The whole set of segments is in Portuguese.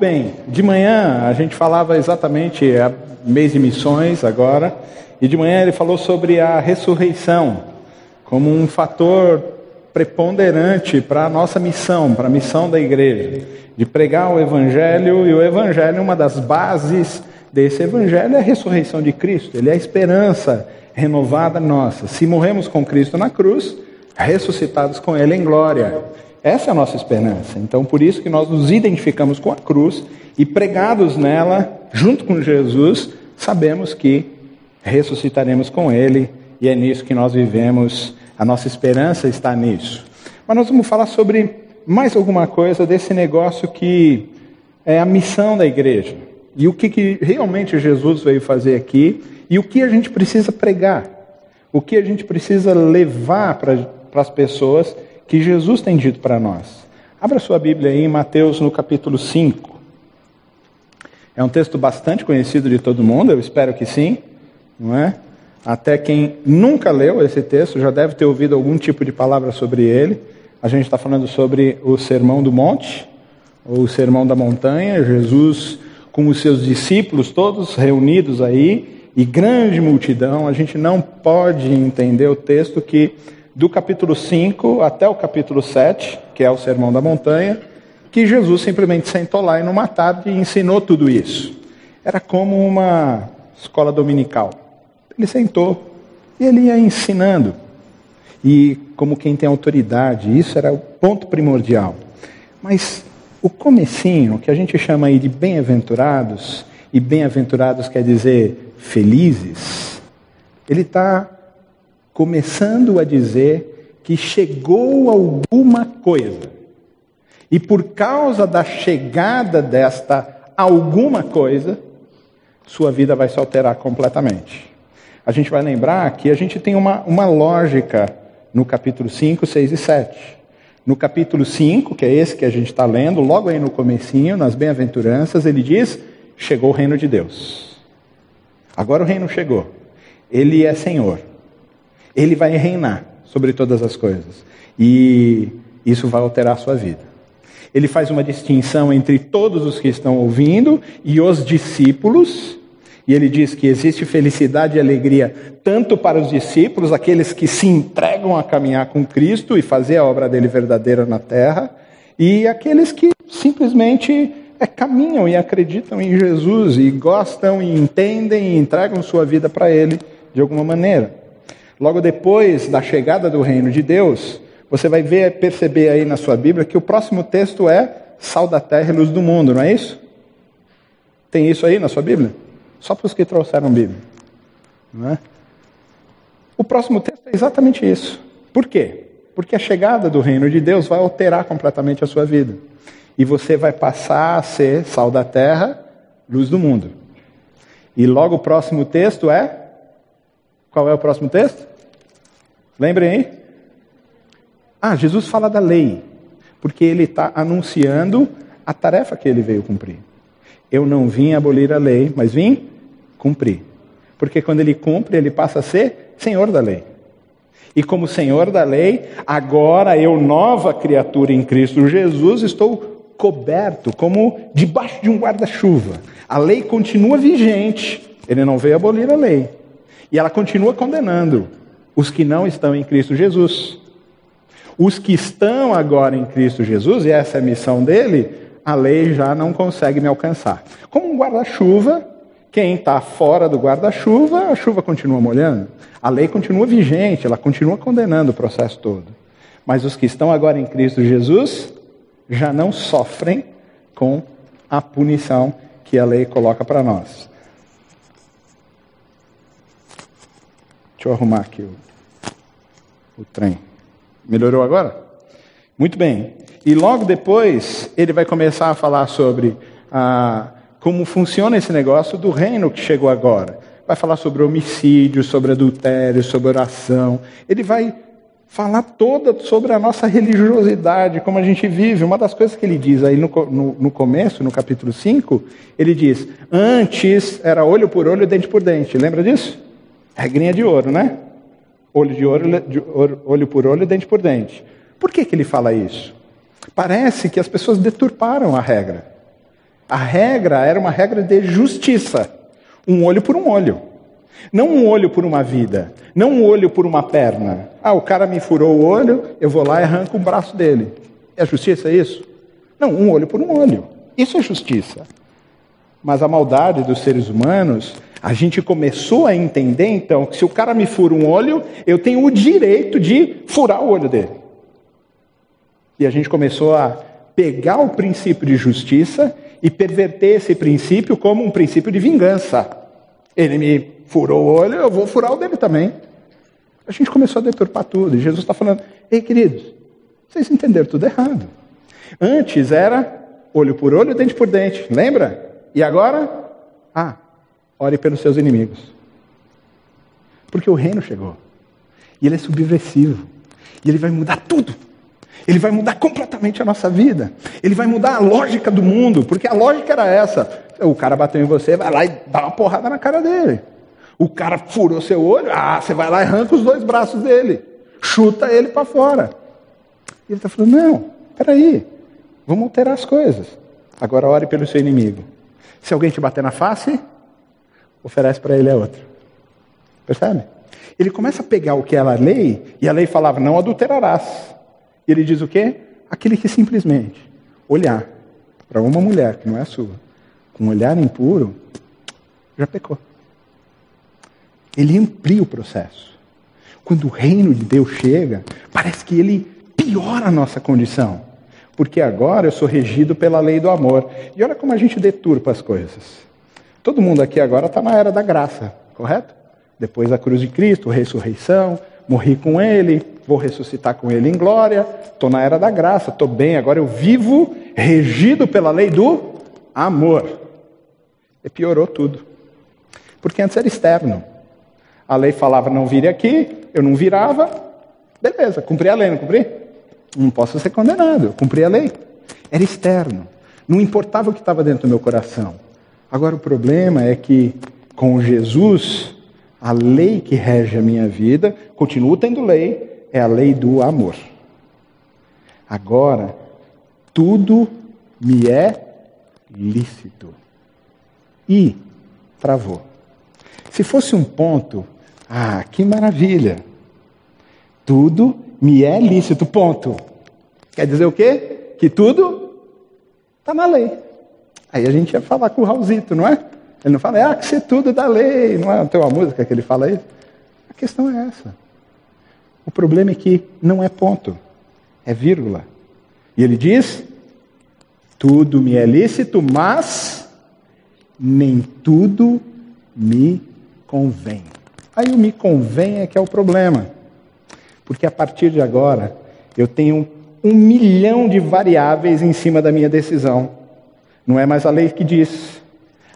Bem. De manhã a gente falava exatamente a mês de missões agora, e de manhã ele falou sobre a ressurreição como um fator preponderante para a nossa missão, para a missão da igreja, de pregar o evangelho, e o evangelho, uma das bases desse evangelho é a ressurreição de Cristo, ele é a esperança renovada nossa. Se morremos com Cristo na cruz, ressuscitados com ele em glória. Essa é a nossa esperança. Então, por isso que nós nos identificamos com a cruz e pregados nela, junto com Jesus, sabemos que ressuscitaremos com Ele e é nisso que nós vivemos. A nossa esperança está nisso. Mas nós vamos falar sobre mais alguma coisa desse negócio que é a missão da igreja e o que, que realmente Jesus veio fazer aqui e o que a gente precisa pregar, o que a gente precisa levar para as pessoas que Jesus tem dito para nós. Abra sua Bíblia aí em Mateus no capítulo 5. É um texto bastante conhecido de todo mundo, eu espero que sim, não é? Até quem nunca leu esse texto já deve ter ouvido algum tipo de palavra sobre ele. A gente está falando sobre o Sermão do Monte, ou o Sermão da Montanha. Jesus com os seus discípulos todos reunidos aí, e grande multidão. A gente não pode entender o texto que do capítulo 5 até o capítulo 7, que é o Sermão da Montanha, que Jesus simplesmente sentou lá e numa tarde ensinou tudo isso. Era como uma escola dominical. Ele sentou e ele ia ensinando. E como quem tem autoridade, isso era o ponto primordial. Mas o comecinho, que a gente chama aí de bem-aventurados, e bem-aventurados quer dizer felizes, ele está começando a dizer que chegou alguma coisa. E por causa da chegada desta alguma coisa, sua vida vai se alterar completamente. A gente vai lembrar que a gente tem uma, uma lógica no capítulo 5, 6 e 7. No capítulo 5, que é esse que a gente está lendo, logo aí no comecinho, nas bem-aventuranças, ele diz, chegou o reino de Deus. Agora o reino chegou. Ele é Senhor. Ele vai reinar sobre todas as coisas. E isso vai alterar a sua vida. Ele faz uma distinção entre todos os que estão ouvindo e os discípulos. E ele diz que existe felicidade e alegria tanto para os discípulos, aqueles que se entregam a caminhar com Cristo e fazer a obra dele verdadeira na terra, e aqueles que simplesmente é, caminham e acreditam em Jesus e gostam e entendem e entregam sua vida para ele de alguma maneira. Logo depois da chegada do reino de Deus, você vai ver, perceber aí na sua Bíblia que o próximo texto é sal da terra e luz do mundo, não é isso? Tem isso aí na sua Bíblia? Só para os que trouxeram Bíblia. Não é? O próximo texto é exatamente isso. Por quê? Porque a chegada do reino de Deus vai alterar completamente a sua vida. E você vai passar a ser sal da terra, luz do mundo. E logo o próximo texto é. Qual é o próximo texto? Lembrem aí? Ah, Jesus fala da lei, porque ele está anunciando a tarefa que ele veio cumprir. Eu não vim abolir a lei, mas vim cumprir. Porque quando ele cumpre, ele passa a ser senhor da lei. E como senhor da lei, agora eu, nova criatura em Cristo Jesus, estou coberto, como debaixo de um guarda-chuva. A lei continua vigente, ele não veio abolir a lei. E ela continua condenando os que não estão em Cristo Jesus. Os que estão agora em Cristo Jesus, e essa é a missão dele, a lei já não consegue me alcançar. Como um guarda-chuva, quem está fora do guarda-chuva, a chuva continua molhando. A lei continua vigente, ela continua condenando o processo todo. Mas os que estão agora em Cristo Jesus já não sofrem com a punição que a lei coloca para nós. Deixa eu arrumar aqui o, o trem. Melhorou agora? Muito bem. E logo depois ele vai começar a falar sobre ah, como funciona esse negócio do reino que chegou agora. Vai falar sobre homicídio, sobre adultério, sobre oração. Ele vai falar toda sobre a nossa religiosidade, como a gente vive. Uma das coisas que ele diz aí no, no, no, começo, no capítulo 5, ele diz: Antes era olho por olho, dente por dente. Lembra disso? Regrinha de ouro, né? Olho de ouro, de olho por olho, dente por dente. Por que, que ele fala isso? Parece que as pessoas deturparam a regra. A regra era uma regra de justiça. Um olho por um olho. Não um olho por uma vida. Não um olho por uma perna. Ah, o cara me furou o olho, eu vou lá e arranco o braço dele. É justiça isso? Não, um olho por um olho. Isso é justiça. Mas a maldade dos seres humanos, a gente começou a entender então que se o cara me fura um olho, eu tenho o direito de furar o olho dele. E a gente começou a pegar o princípio de justiça e perverter esse princípio como um princípio de vingança. Ele me furou o olho, eu vou furar o dele também. A gente começou a deturpar tudo. E Jesus está falando: ei, queridos, vocês entenderam tudo errado. Antes era olho por olho, dente por dente, lembra? E agora? Ah, ore pelos seus inimigos. Porque o reino chegou. E ele é subversivo. E ele vai mudar tudo. Ele vai mudar completamente a nossa vida. Ele vai mudar a lógica do mundo, porque a lógica era essa. O cara bateu em você, vai lá e dá uma porrada na cara dele. O cara furou seu olho, ah, você vai lá e arranca os dois braços dele. Chuta ele para fora. E ele está falando, não, peraí, vamos alterar as coisas. Agora ore pelo seu inimigo. Se alguém te bater na face, oferece para ele a outra. Percebe? Ele começa a pegar o que era a lei, e a lei falava, não adulterarás. E ele diz o quê? Aquele que simplesmente olhar para uma mulher que não é sua, com um olhar impuro, já pecou. Ele amplia o processo. Quando o reino de Deus chega, parece que ele piora a nossa condição. Porque agora eu sou regido pela lei do amor. E olha como a gente deturpa as coisas. Todo mundo aqui agora está na era da graça, correto? Depois da cruz de Cristo, ressurreição, morri com Ele, vou ressuscitar com Ele em glória, estou na era da graça, estou bem, agora eu vivo regido pela lei do amor. E piorou tudo. Porque antes era externo. A lei falava não vire aqui, eu não virava, beleza, cumpri a lei, não cumpri? Não posso ser condenado, eu cumpri a lei. Era externo. Não importava o que estava dentro do meu coração. Agora o problema é que com Jesus, a lei que rege a minha vida, continuo tendo lei, é a lei do amor. Agora, tudo me é lícito. E travou. Se fosse um ponto, ah, que maravilha. Tudo me é lícito, ponto. Quer dizer o quê? Que tudo está na lei. Aí a gente ia falar com o Raulzito, não é? Ele não fala, ah, que ser tudo da lei, não é? Tem uma música que ele fala isso? A questão é essa. O problema é que não é ponto, é vírgula. E ele diz: tudo me é lícito, mas nem tudo me convém. Aí o me convém é que é o problema. Porque a partir de agora, eu tenho um milhão de variáveis em cima da minha decisão. Não é mais a lei que diz.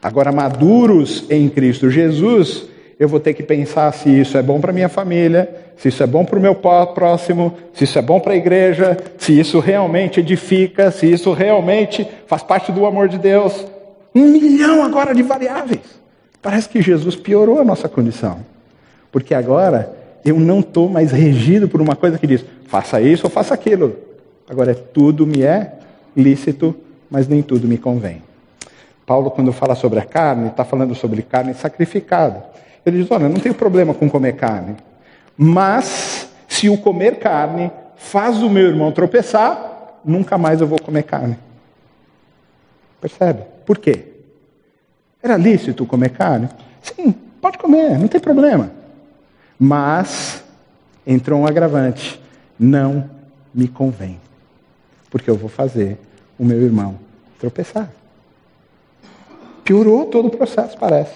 Agora, maduros em Cristo Jesus, eu vou ter que pensar se isso é bom para minha família, se isso é bom para o meu próximo, se isso é bom para a igreja, se isso realmente edifica, se isso realmente faz parte do amor de Deus. Um milhão agora de variáveis. Parece que Jesus piorou a nossa condição. Porque agora eu não estou mais regido por uma coisa que diz, faça isso ou faça aquilo. Agora é tudo me é lícito, mas nem tudo me convém. Paulo, quando fala sobre a carne, está falando sobre carne sacrificada. Ele diz: Olha, não tenho problema com comer carne, mas se o comer carne faz o meu irmão tropeçar, nunca mais eu vou comer carne. Percebe? Por quê? Era lícito comer carne? Sim, pode comer, não tem problema. Mas entrou um agravante: não me convém, porque eu vou fazer o meu irmão tropeçar. Piorou todo o processo, parece.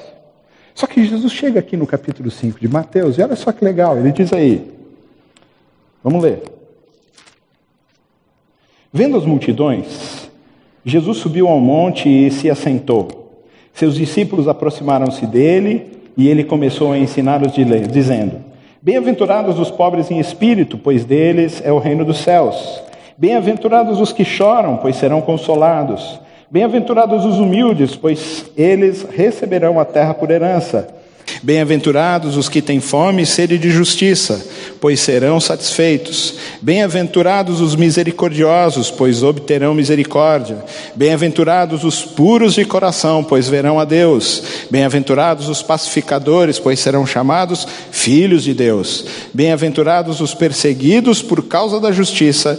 Só que Jesus chega aqui no capítulo 5 de Mateus, e olha só que legal, ele diz aí. Vamos ler. Vendo as multidões, Jesus subiu ao monte e se assentou. Seus discípulos aproximaram-se dele e ele começou a ensiná-los, dizendo: Bem-aventurados os pobres em espírito, pois deles é o reino dos céus. Bem-aventurados os que choram, pois serão consolados. Bem-aventurados os humildes, pois eles receberão a terra por herança. Bem-aventurados os que têm fome e sede de justiça, pois serão satisfeitos. Bem-aventurados os misericordiosos, pois obterão misericórdia. Bem-aventurados os puros de coração, pois verão a Deus. Bem-aventurados os pacificadores, pois serão chamados filhos de Deus. Bem-aventurados os perseguidos por causa da justiça,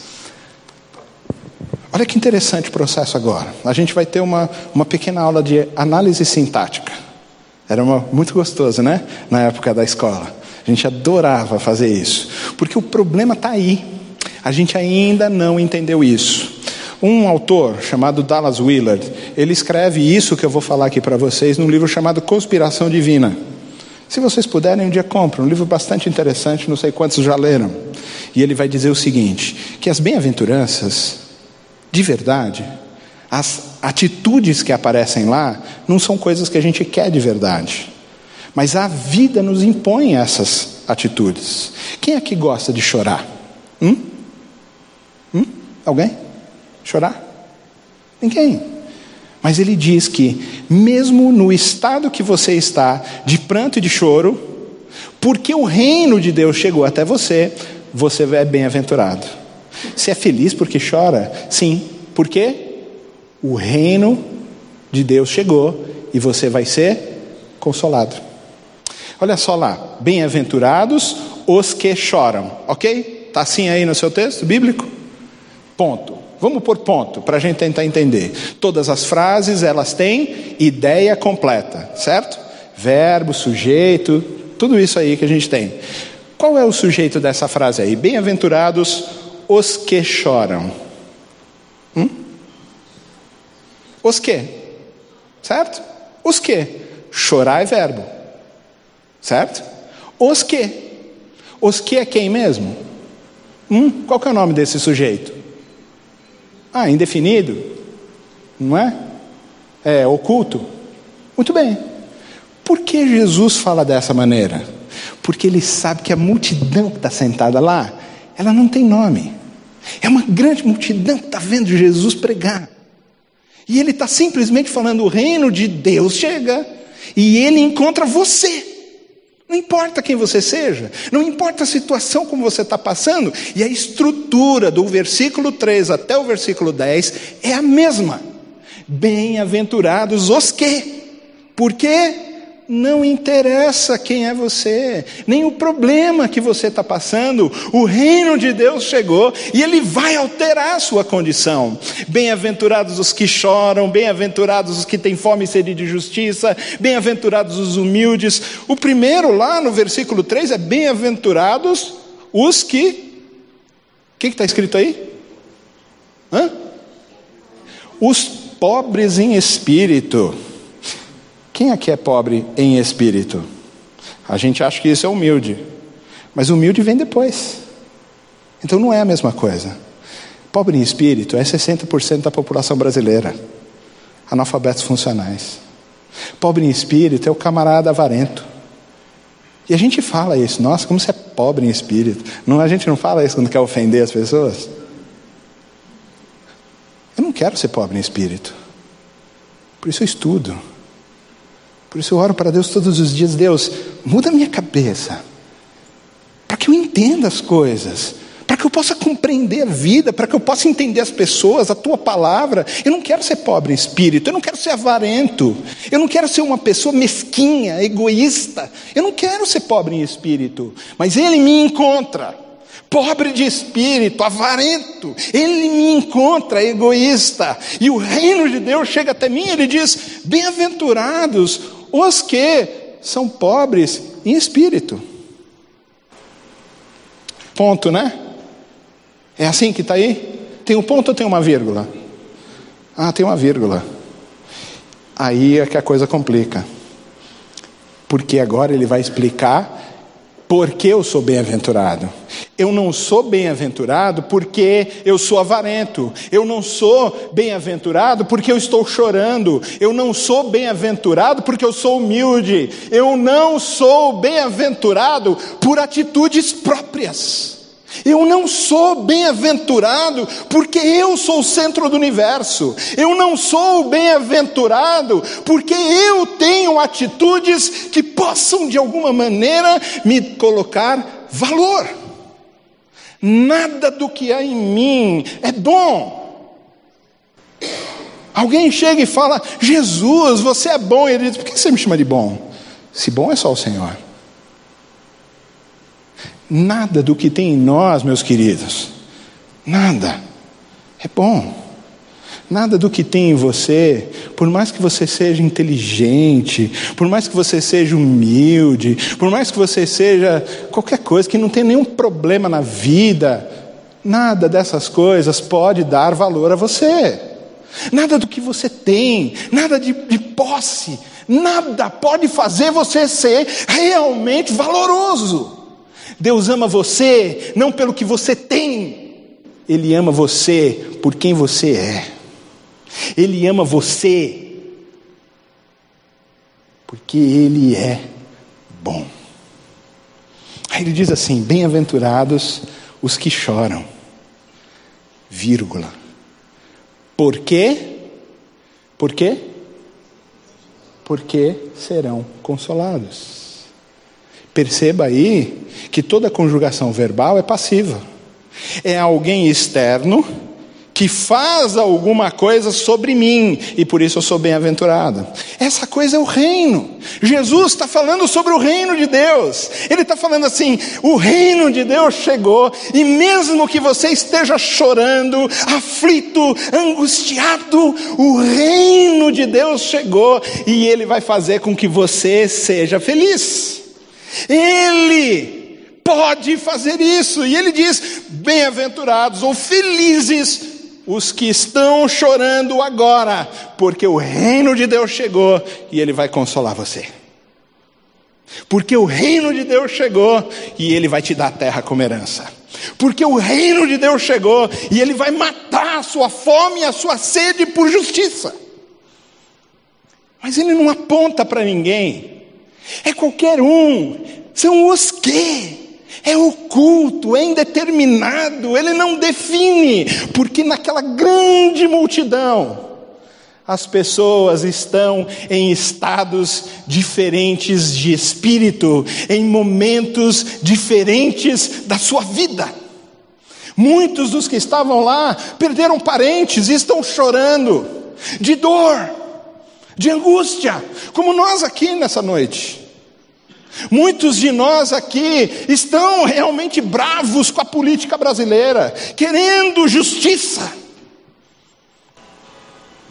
Olha que interessante o processo agora. A gente vai ter uma, uma pequena aula de análise sintática. Era uma, muito gostoso, né? Na época da escola. A gente adorava fazer isso. Porque o problema está aí. A gente ainda não entendeu isso. Um autor chamado Dallas Willard, ele escreve isso que eu vou falar aqui para vocês num livro chamado Conspiração Divina. Se vocês puderem, um dia comprem, um livro bastante interessante, não sei quantos já leram. E ele vai dizer o seguinte: que as bem-aventuranças de verdade, as atitudes que aparecem lá não são coisas que a gente quer de verdade. Mas a vida nos impõe essas atitudes. Quem é que gosta de chorar? Hum? Hum? Alguém? Chorar? Ninguém. Mas ele diz que, mesmo no estado que você está, de pranto e de choro, porque o reino de Deus chegou até você, você é bem-aventurado. Você é feliz porque chora? Sim. Por quê? O reino de Deus chegou e você vai ser consolado. Olha só lá, bem-aventurados os que choram, ok? Está assim aí no seu texto bíblico? Ponto. Vamos por ponto, para a gente tentar entender. Todas as frases, elas têm ideia completa, certo? Verbo, sujeito, tudo isso aí que a gente tem. Qual é o sujeito dessa frase aí? Bem-aventurados os que choram. Hum? Os que? Certo? Os que? Chorar é verbo. Certo? Os que? Os que é quem mesmo? Hum? Qual que é o nome desse sujeito? Ah, indefinido? Não é? É oculto? Muito bem. Por que Jesus fala dessa maneira? Porque ele sabe que a multidão que está sentada lá, ela não tem nome. É uma grande multidão que está vendo Jesus pregar. E ele está simplesmente falando: o reino de Deus chega e ele encontra você. Não importa quem você seja, não importa a situação como você está passando, e a estrutura do versículo 3 até o versículo 10 é a mesma. Bem-aventurados os que, por quê? Não interessa quem é você, nem o problema que você está passando, o reino de Deus chegou e ele vai alterar a sua condição. Bem-aventurados os que choram, bem-aventurados os que têm fome e sede de justiça, bem-aventurados os humildes. O primeiro, lá no versículo 3, é bem-aventurados os que. O que está escrito aí? Hã? Os pobres em espírito. Quem aqui é pobre em espírito? A gente acha que isso é humilde, mas humilde vem depois. Então não é a mesma coisa. Pobre em espírito é 60% da população brasileira, analfabetos funcionais. Pobre em espírito é o camarada avarento. E a gente fala isso, nossa, como você é pobre em espírito. Não, a gente não fala isso quando quer ofender as pessoas? Eu não quero ser pobre em espírito. Por isso eu estudo. Por isso eu oro para Deus todos os dias: Deus, muda a minha cabeça, para que eu entenda as coisas, para que eu possa compreender a vida, para que eu possa entender as pessoas, a tua palavra. Eu não quero ser pobre em espírito, eu não quero ser avarento, eu não quero ser uma pessoa mesquinha, egoísta, eu não quero ser pobre em espírito, mas Ele me encontra. Pobre de espírito, avarento, ele me encontra egoísta, e o reino de Deus chega até mim, ele diz: Bem-aventurados os que são pobres em espírito. Ponto, né? É assim que está aí? Tem um ponto ou tem uma vírgula? Ah, tem uma vírgula. Aí é que a coisa complica. Porque agora ele vai explicar porque eu sou bem-aventurado. Eu não sou bem-aventurado porque eu sou avarento. Eu não sou bem-aventurado porque eu estou chorando. Eu não sou bem-aventurado porque eu sou humilde. Eu não sou bem-aventurado por atitudes próprias. Eu não sou bem-aventurado porque eu sou o centro do universo. Eu não sou bem-aventurado porque eu tenho atitudes que possam de alguma maneira me colocar valor. Nada do que há em mim é bom. Alguém chega e fala: Jesus, você é bom. E ele diz: Por que você me chama de bom? Se bom é só o Senhor. Nada do que tem em nós, meus queridos, nada é bom. Nada do que tem em você, por mais que você seja inteligente, por mais que você seja humilde, por mais que você seja qualquer coisa, que não tem nenhum problema na vida, nada dessas coisas pode dar valor a você. Nada do que você tem, nada de, de posse, nada pode fazer você ser realmente valoroso. Deus ama você não pelo que você tem, Ele ama você por quem você é. Ele ama você porque Ele é bom. Aí ele diz assim: Bem-aventurados os que choram, vírgula. Por quê? Por quê? Porque serão consolados. Perceba aí que toda conjugação verbal é passiva. É alguém externo que faz alguma coisa sobre mim e por isso eu sou bem-aventurado. Essa coisa é o reino. Jesus está falando sobre o reino de Deus. Ele está falando assim: o reino de Deus chegou e mesmo que você esteja chorando, aflito, angustiado, o reino de Deus chegou e ele vai fazer com que você seja feliz. Ele pode fazer isso. E ele diz: bem-aventurados ou felizes os que estão chorando agora, porque o reino de Deus chegou e ele vai consolar você. Porque o reino de Deus chegou e ele vai te dar a terra como herança. Porque o reino de Deus chegou e ele vai matar a sua fome e a sua sede por justiça. Mas ele não aponta para ninguém é qualquer um, são os que. É oculto, é indeterminado, ele não define, porque naquela grande multidão, as pessoas estão em estados diferentes de espírito, em momentos diferentes da sua vida. Muitos dos que estavam lá perderam parentes e estão chorando de dor, de angústia, como nós aqui nessa noite. Muitos de nós aqui estão realmente bravos com a política brasileira, querendo justiça.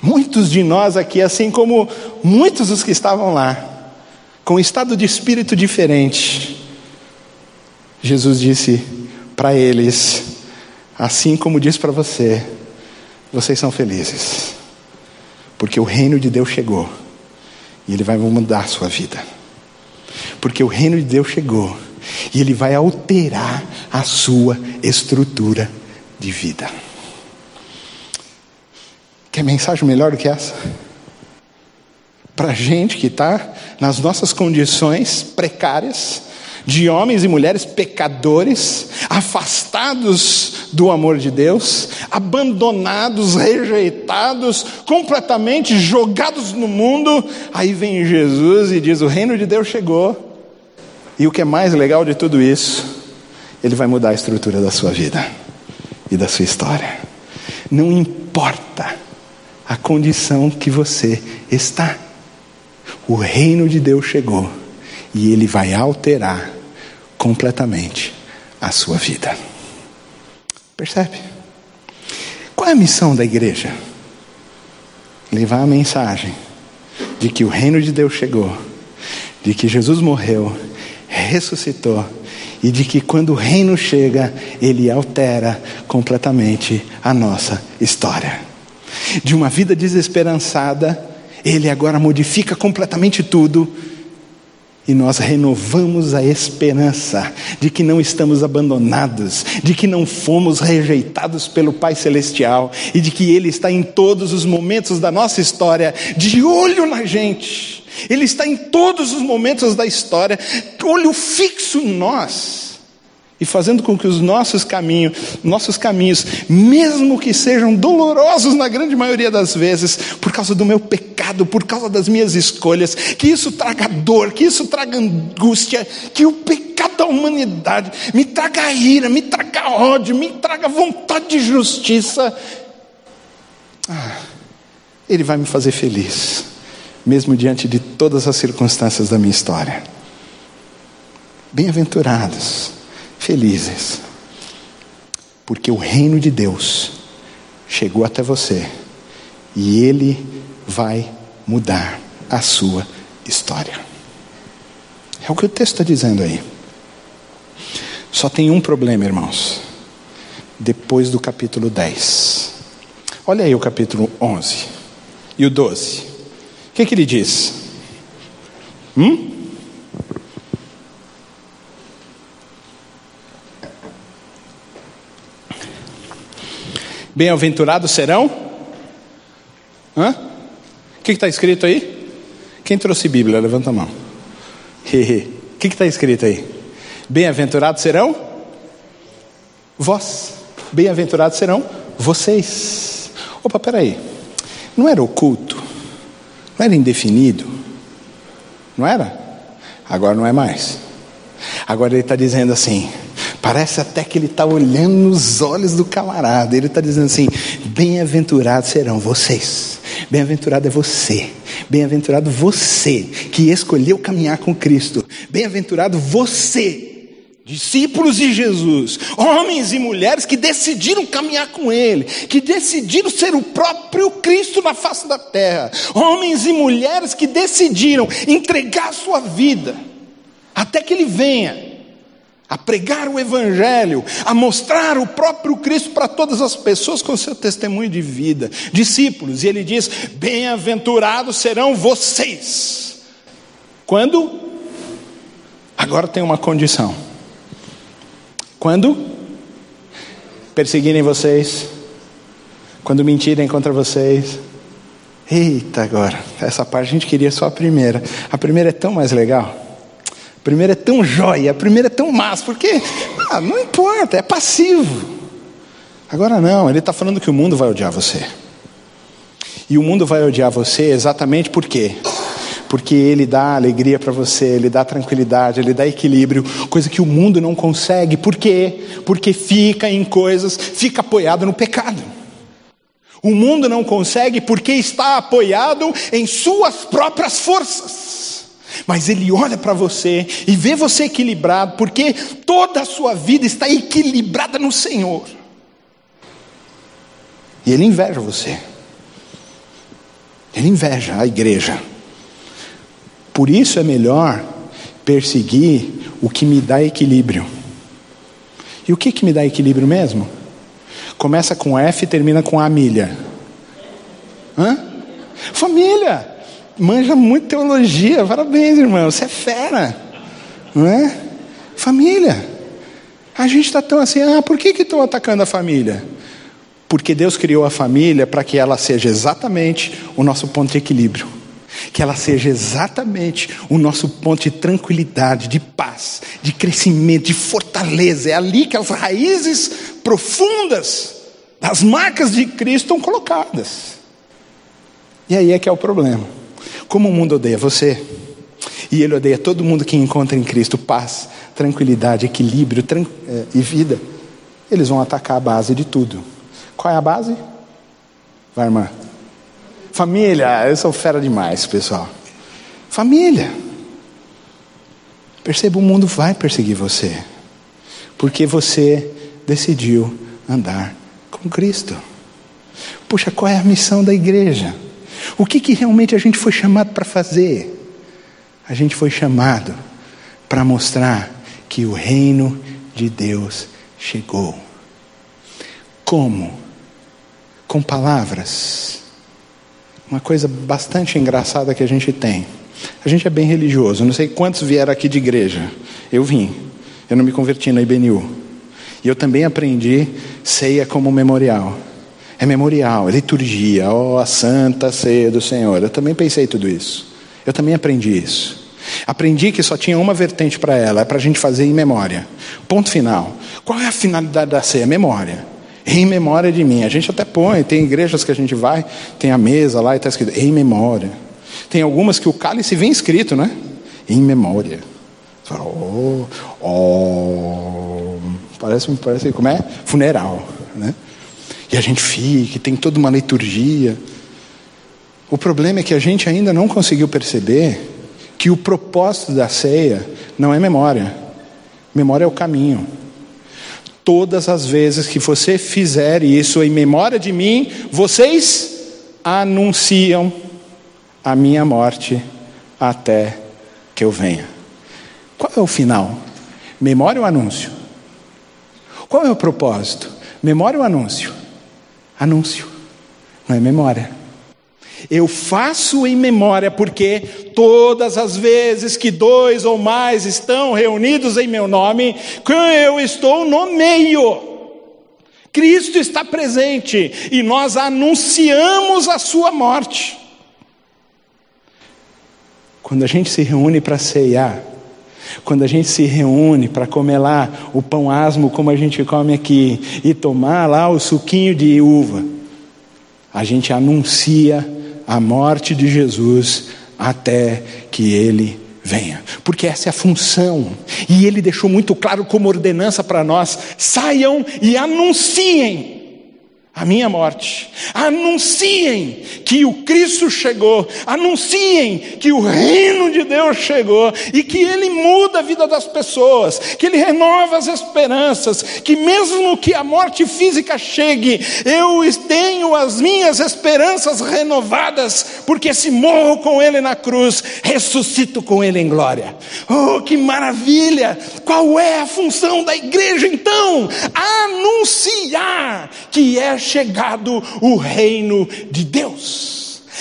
Muitos de nós aqui, assim como muitos dos que estavam lá, com estado de espírito diferente, Jesus disse para eles, assim como diz para você, vocês são felizes, porque o reino de Deus chegou e ele vai mudar a sua vida porque o reino de Deus chegou e ele vai alterar a sua estrutura de vida. Quer mensagem melhor do que essa? Para gente que está nas nossas condições precárias, de homens e mulheres pecadores, afastados do amor de Deus, abandonados, rejeitados, completamente jogados no mundo. Aí vem Jesus e diz: O reino de Deus chegou. E o que é mais legal de tudo isso, ele vai mudar a estrutura da sua vida e da sua história. Não importa a condição que você está, o reino de Deus chegou e ele vai alterar completamente a sua vida. Percebe? Qual é a missão da igreja? Levar a mensagem de que o reino de Deus chegou, de que Jesus morreu, ressuscitou e de que quando o reino chega, ele altera completamente a nossa história. De uma vida desesperançada, ele agora modifica completamente tudo e nós renovamos a esperança de que não estamos abandonados, de que não fomos rejeitados pelo Pai Celestial e de que Ele está em todos os momentos da nossa história, de olho na gente. Ele está em todos os momentos da história, olho fixo em nós e fazendo com que os nossos caminhos, nossos caminhos, mesmo que sejam dolorosos na grande maioria das vezes, por causa do meu pecado, por causa das minhas escolhas, que isso traga dor, que isso traga angústia, que o pecado da humanidade me traga ira, me traga ódio, me traga vontade de justiça. Ah, ele vai me fazer feliz, mesmo diante de todas as circunstâncias da minha história. Bem-aventurados felizes, porque o reino de Deus chegou até você e ele vai mudar a sua história. É o que o texto está dizendo aí. Só tem um problema, irmãos. Depois do capítulo 10. Olha aí o capítulo 11 e o 12. O que, que ele diz? Hum? Bem-aventurados serão? Hã? O que está escrito aí? Quem trouxe Bíblia? Levanta a mão. O que está escrito aí? Bem-aventurados serão? Vós. Bem-aventurados serão vocês. Opa, peraí. Não era oculto? Não era indefinido? Não era? Agora não é mais. Agora ele está dizendo assim: Parece até que ele está olhando nos olhos do camarada. Ele está dizendo assim: Bem-aventurados serão vocês. Bem-aventurado é você. Bem-aventurado você que escolheu caminhar com Cristo. Bem-aventurado você discípulos de Jesus, homens e mulheres que decidiram caminhar com Ele, que decidiram ser o próprio Cristo na face da terra, homens e mulheres que decidiram entregar sua vida até que Ele venha a pregar o Evangelho, a mostrar o próprio Cristo para todas as pessoas com seu testemunho de vida. Discípulos, e ele diz: Bem-aventurados serão vocês. Quando? Agora tem uma condição. Quando? Perseguirem vocês, quando mentirem contra vocês. Eita, agora, essa parte a gente queria só a primeira. A primeira é tão mais legal. A primeira é tão jóia, a primeira é tão massa, porque ah, não importa, é passivo. Agora não, ele está falando que o mundo vai odiar você. E o mundo vai odiar você exatamente por quê? Porque ele dá alegria para você, ele dá tranquilidade, ele dá equilíbrio, coisa que o mundo não consegue. Por quê? Porque fica em coisas, fica apoiado no pecado. O mundo não consegue porque está apoiado em suas próprias forças. Mas Ele olha para você e vê você equilibrado, porque toda a sua vida está equilibrada no Senhor. E Ele inveja você. Ele inveja a igreja. Por isso é melhor perseguir o que me dá equilíbrio. E o que, que me dá equilíbrio mesmo? Começa com F e termina com a milha. Hã? Família manja muito teologia. Parabéns, irmão. Você é fera. Não é? Família. A gente está tão assim, ah, por que estão atacando a família? Porque Deus criou a família para que ela seja exatamente o nosso ponto de equilíbrio. Que ela seja exatamente o nosso ponto de tranquilidade, de paz, de crescimento, de fortaleza. É ali que as raízes profundas das marcas de Cristo estão colocadas. E aí é que é o problema. Como o mundo odeia você, e ele odeia todo mundo que encontra em Cristo paz, tranquilidade, equilíbrio tran é, e vida, eles vão atacar a base de tudo. Qual é a base? Vai, irmã. Família, eu sou fera demais, pessoal. Família. Perceba, o mundo vai perseguir você, porque você decidiu andar com Cristo. Puxa, qual é a missão da igreja? O que, que realmente a gente foi chamado para fazer? A gente foi chamado para mostrar que o reino de Deus chegou. Como? Com palavras. Uma coisa bastante engraçada que a gente tem. A gente é bem religioso. Não sei quantos vieram aqui de igreja. Eu vim. Eu não me converti na IBNU. E eu também aprendi ceia como memorial. É memorial, é liturgia, ó, oh, a santa ceia do Senhor. Eu também pensei tudo isso. Eu também aprendi isso. Aprendi que só tinha uma vertente para ela, é para a gente fazer em memória. Ponto final. Qual é a finalidade da ceia? Memória. Em memória de mim. A gente até põe, tem igrejas que a gente vai, tem a mesa lá e está escrito em memória. Tem algumas que o cálice vem escrito, né? Em memória. Oh, oh, parece, parece como é? Funeral, né? E a gente fica, tem toda uma liturgia. O problema é que a gente ainda não conseguiu perceber que o propósito da ceia não é memória. Memória é o caminho. Todas as vezes que você fizer isso em memória de mim, vocês anunciam a minha morte até que eu venha. Qual é o final? Memória ou anúncio? Qual é o propósito? Memória ou anúncio? Anúncio, não é memória. Eu faço em memória, porque todas as vezes que dois ou mais estão reunidos em meu nome, eu estou no meio. Cristo está presente e nós anunciamos a sua morte. Quando a gente se reúne para ceiar, quando a gente se reúne para comer lá o pão asmo como a gente come aqui e tomar lá o suquinho de uva, a gente anuncia a morte de Jesus até que ele venha, porque essa é a função, e ele deixou muito claro como ordenança para nós: saiam e anunciem a minha morte. Anunciem que o Cristo chegou, anunciem que o reino de Deus chegou e que ele muda a vida das pessoas, que ele renova as esperanças, que mesmo que a morte física chegue, eu tenho as minhas esperanças renovadas, porque se morro com ele na cruz, ressuscito com ele em glória. Oh, que maravilha! Qual é a função da igreja então? Anunciar que é chegado o reino de Deus.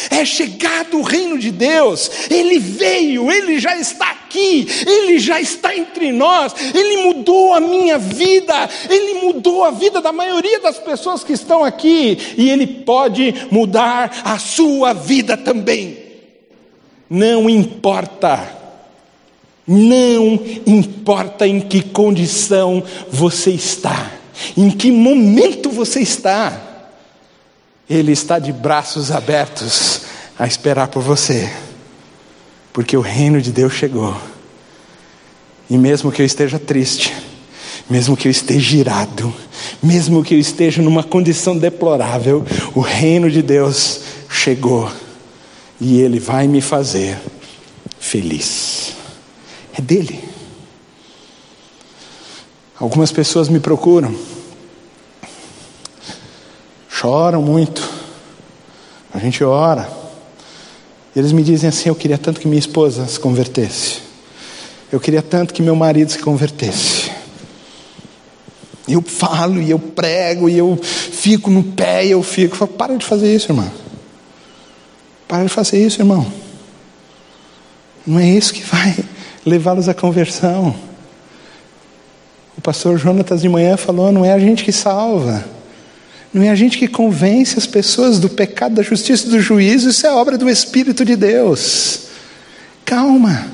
É chegado o reino de Deus, ele veio, ele já está aqui, ele já está entre nós, ele mudou a minha vida, ele mudou a vida da maioria das pessoas que estão aqui, e ele pode mudar a sua vida também. Não importa, não importa em que condição você está, em que momento você está, Ele está de braços abertos a esperar por você, porque o reino de Deus chegou. E mesmo que eu esteja triste, mesmo que eu esteja irado, mesmo que eu esteja numa condição deplorável, o reino de Deus chegou e Ele vai me fazer feliz. É dele. Algumas pessoas me procuram, choram muito, a gente ora, eles me dizem assim: Eu queria tanto que minha esposa se convertesse, eu queria tanto que meu marido se convertesse. Eu falo e eu prego e eu fico no pé e eu fico. Eu falo, para de fazer isso, irmão. Para de fazer isso, irmão. Não é isso que vai levá-los à conversão. O pastor Jonatas de manhã falou: não é a gente que salva, não é a gente que convence as pessoas do pecado, da justiça e do juízo, isso é obra do Espírito de Deus. Calma.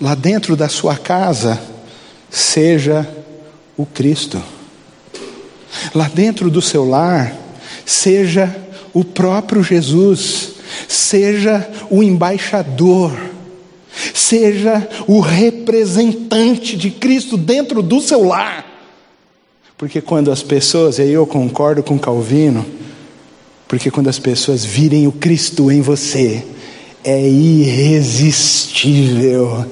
Lá dentro da sua casa, seja o Cristo. Lá dentro do seu lar, seja o próprio Jesus, seja o embaixador Seja o representante de Cristo dentro do seu lar. Porque quando as pessoas, e aí eu concordo com Calvino, porque quando as pessoas virem o Cristo em você, é irresistível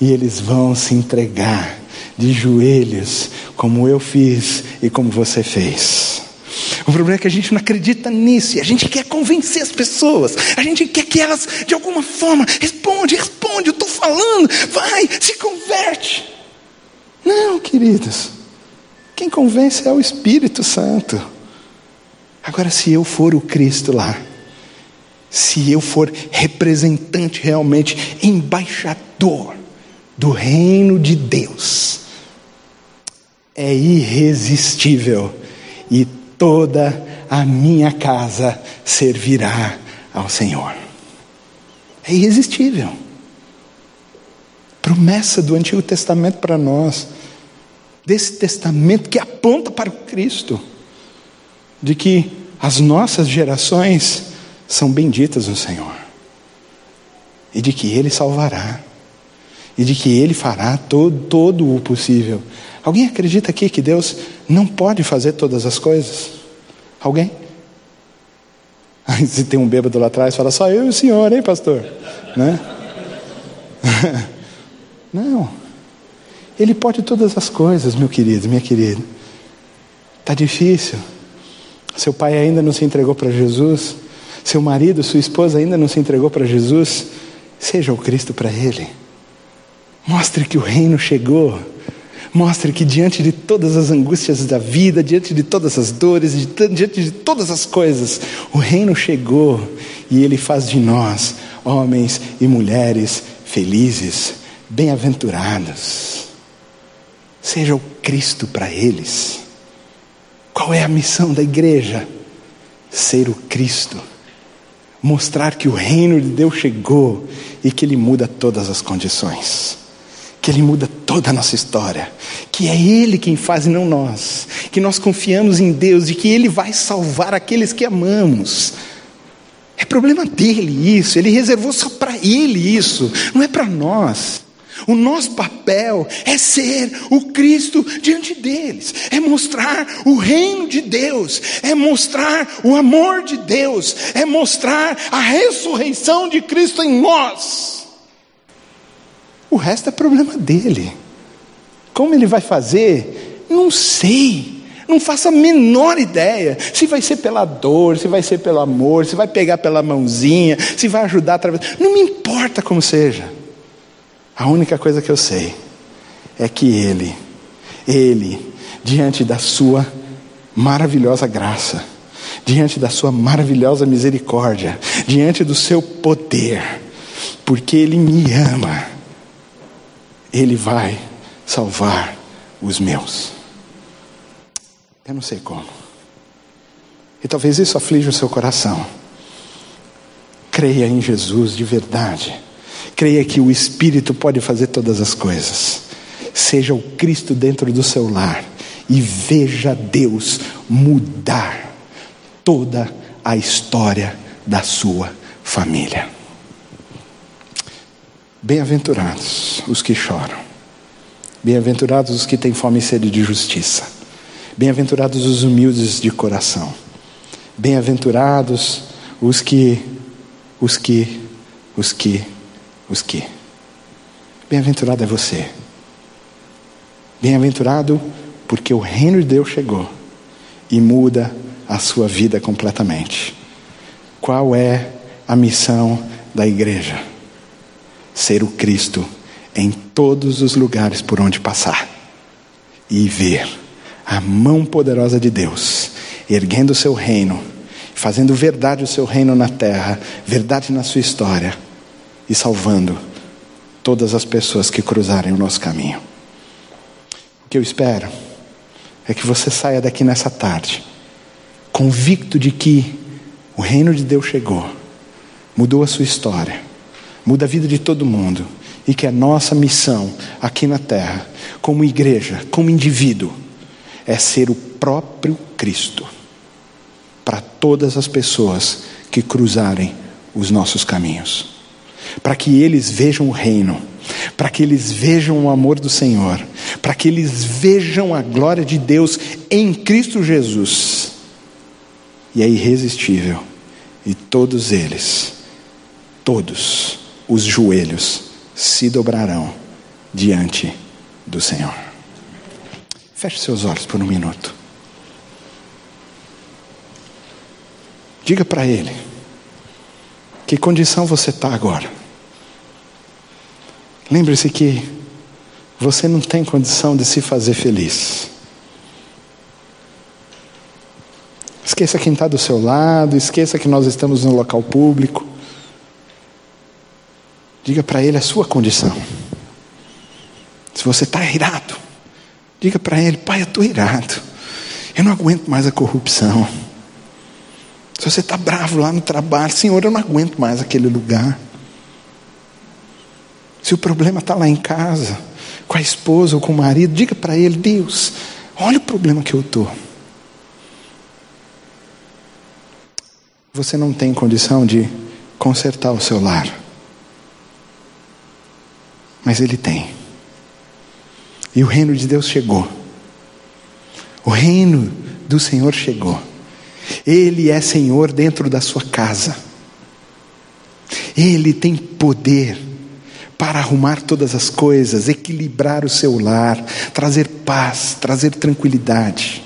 e eles vão se entregar de joelhos, como eu fiz e como você fez. O problema é que a gente não acredita nisso e a gente quer convencer as pessoas. A gente quer que elas, de alguma forma, responde, responde, eu estou falando, vai, se converte. Não, queridos. Quem convence é o Espírito Santo. Agora, se eu for o Cristo lá, se eu for representante, realmente, embaixador do reino de Deus, é irresistível e toda a minha casa servirá ao Senhor. É irresistível. Promessa do Antigo Testamento para nós, desse testamento que aponta para o Cristo, de que as nossas gerações são benditas no Senhor e de que Ele salvará e de que Ele fará todo, todo o possível. Alguém acredita aqui que Deus não pode fazer todas as coisas? Alguém? Se tem um bêbado lá atrás, fala só eu e o senhor, hein, pastor? Né? Não. Ele pode todas as coisas, meu querido, minha querida. Está difícil. Seu pai ainda não se entregou para Jesus. Seu marido, sua esposa ainda não se entregou para Jesus. Seja o Cristo para ele. Mostre que o reino chegou. Mostre que diante de todas as angústias da vida, diante de todas as dores, diante de todas as coisas, o reino chegou e ele faz de nós homens e mulheres felizes, bem-aventurados. Seja o Cristo para eles. Qual é a missão da igreja? Ser o Cristo. Mostrar que o reino de Deus chegou e que ele muda todas as condições que Ele muda toda a nossa história, que é Ele quem faz e não nós, que nós confiamos em Deus e que Ele vai salvar aqueles que amamos. É problema dele isso, Ele reservou só para Ele isso, não é para nós. O nosso papel é ser o Cristo diante deles, é mostrar o reino de Deus, é mostrar o amor de Deus, é mostrar a ressurreição de Cristo em nós. O resto é problema dele. Como ele vai fazer? Não sei. Não faço a menor ideia. Se vai ser pela dor, se vai ser pelo amor, se vai pegar pela mãozinha, se vai ajudar através. Não me importa como seja. A única coisa que eu sei é que ele, ele, diante da sua maravilhosa graça, diante da sua maravilhosa misericórdia, diante do seu poder, porque ele me ama ele vai salvar os meus. Eu não sei como. E talvez isso aflija o seu coração. Creia em Jesus de verdade. Creia que o Espírito pode fazer todas as coisas. Seja o Cristo dentro do seu lar e veja Deus mudar toda a história da sua família. Bem-aventurados os que choram, bem-aventurados os que têm fome e sede de justiça, bem-aventurados os humildes de coração, bem-aventurados os que, os que, os que, os que. Bem-aventurado é você, bem-aventurado porque o reino de Deus chegou e muda a sua vida completamente. Qual é a missão da igreja? Ser o Cristo em todos os lugares por onde passar e ver a mão poderosa de Deus erguendo o seu reino, fazendo verdade o seu reino na terra, verdade na sua história e salvando todas as pessoas que cruzarem o nosso caminho. O que eu espero é que você saia daqui nessa tarde convicto de que o reino de Deus chegou, mudou a sua história muda a vida de todo mundo. E que a nossa missão aqui na terra, como igreja, como indivíduo, é ser o próprio Cristo para todas as pessoas que cruzarem os nossos caminhos, para que eles vejam o reino, para que eles vejam o amor do Senhor, para que eles vejam a glória de Deus em Cristo Jesus. E é irresistível, e todos eles, todos, os joelhos se dobrarão diante do Senhor. Feche seus olhos por um minuto. Diga para Ele: que condição você está agora? Lembre-se que você não tem condição de se fazer feliz. Esqueça quem está do seu lado, esqueça que nós estamos no local público. Diga para ele a sua condição. Se você está irado, diga para ele: Pai, eu estou irado. Eu não aguento mais a corrupção. Se você está bravo lá no trabalho, Senhor, eu não aguento mais aquele lugar. Se o problema está lá em casa, com a esposa ou com o marido, diga para ele: Deus, olha o problema que eu estou. Você não tem condição de consertar o seu lar, mas ele tem. E o reino de Deus chegou. O reino do Senhor chegou. Ele é Senhor dentro da sua casa. Ele tem poder para arrumar todas as coisas, equilibrar o seu lar, trazer paz, trazer tranquilidade.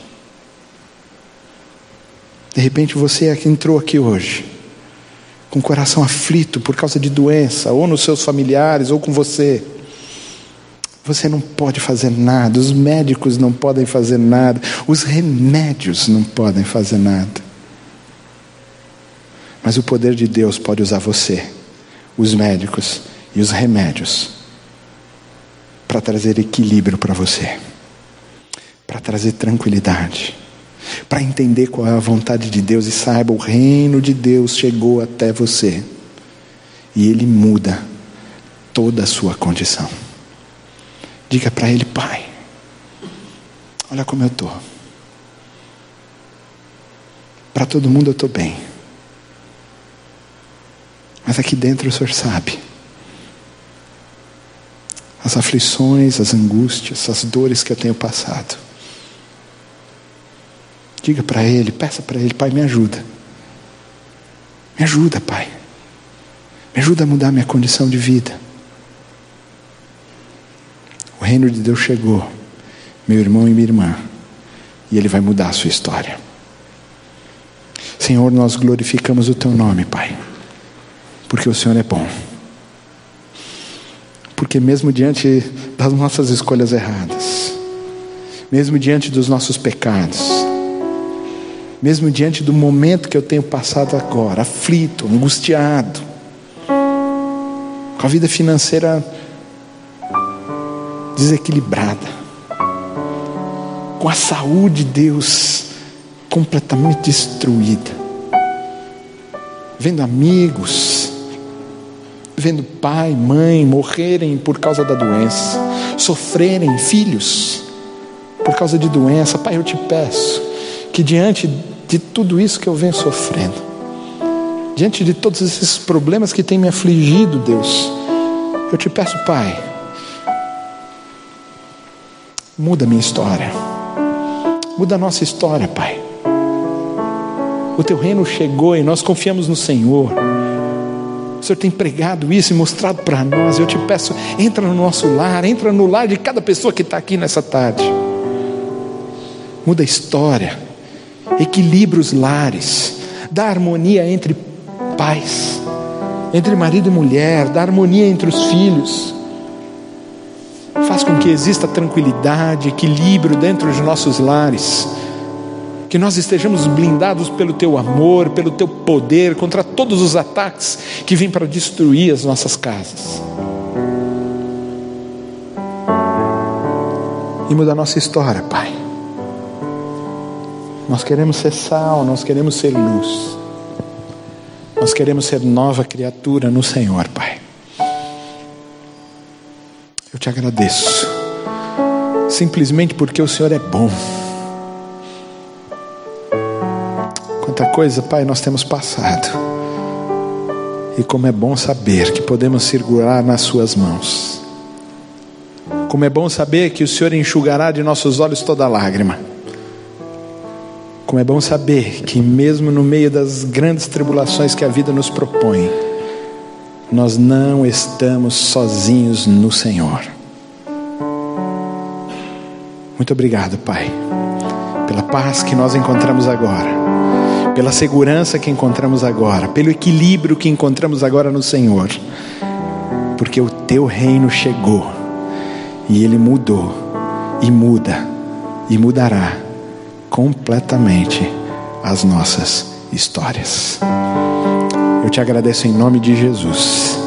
De repente você é entrou aqui hoje, com o coração aflito por causa de doença, ou nos seus familiares, ou com você. Você não pode fazer nada, os médicos não podem fazer nada, os remédios não podem fazer nada. Mas o poder de Deus pode usar você, os médicos e os remédios, para trazer equilíbrio para você, para trazer tranquilidade, para entender qual é a vontade de Deus e saiba o reino de Deus chegou até você e ele muda toda a sua condição. Diga para ele, Pai, olha como eu estou. Para todo mundo eu estou bem. Mas aqui dentro o Senhor sabe. As aflições, as angústias, as dores que eu tenho passado. Diga para Ele, peça para Ele, Pai, me ajuda. Me ajuda, Pai. Me ajuda a mudar minha condição de vida. O reino de Deus chegou, meu irmão e minha irmã, e Ele vai mudar a sua história. Senhor, nós glorificamos o Teu nome, Pai, porque o Senhor é bom. Porque mesmo diante das nossas escolhas erradas, mesmo diante dos nossos pecados, mesmo diante do momento que eu tenho passado agora, aflito, angustiado, com a vida financeira desequilibrada, com a saúde de Deus completamente destruída, vendo amigos, vendo pai, mãe morrerem por causa da doença, sofrerem filhos por causa de doença. Pai, eu te peço que diante de tudo isso que eu venho sofrendo, diante de todos esses problemas que têm me afligido, Deus, eu te peço, Pai, Muda a minha história. Muda a nossa história, Pai. O teu reino chegou e nós confiamos no Senhor. O Senhor tem pregado isso e mostrado para nós. Eu te peço, entra no nosso lar, entra no lar de cada pessoa que está aqui nessa tarde. Muda a história, equilibra os lares, dá harmonia entre pais, entre marido e mulher, dá harmonia entre os filhos faz com que exista tranquilidade, equilíbrio dentro de nossos lares. Que nós estejamos blindados pelo teu amor, pelo teu poder contra todos os ataques que vêm para destruir as nossas casas. E muda a nossa história, Pai. Nós queremos ser sal, nós queremos ser luz. Nós queremos ser nova criatura no Senhor, Pai. Eu te agradeço, simplesmente porque o Senhor é bom. Quanta coisa, Pai, nós temos passado, e como é bom saber que podemos segurar nas Suas mãos. Como é bom saber que o Senhor enxugará de nossos olhos toda lágrima. Como é bom saber que, mesmo no meio das grandes tribulações que a vida nos propõe, nós não estamos sozinhos no Senhor. Muito obrigado, Pai, pela paz que nós encontramos agora, pela segurança que encontramos agora, pelo equilíbrio que encontramos agora no Senhor, porque o Teu reino chegou e Ele mudou, e muda, e mudará completamente as nossas histórias. Eu te agradeço em nome de Jesus.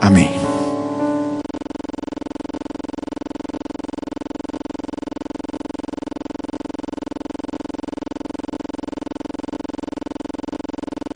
Amém.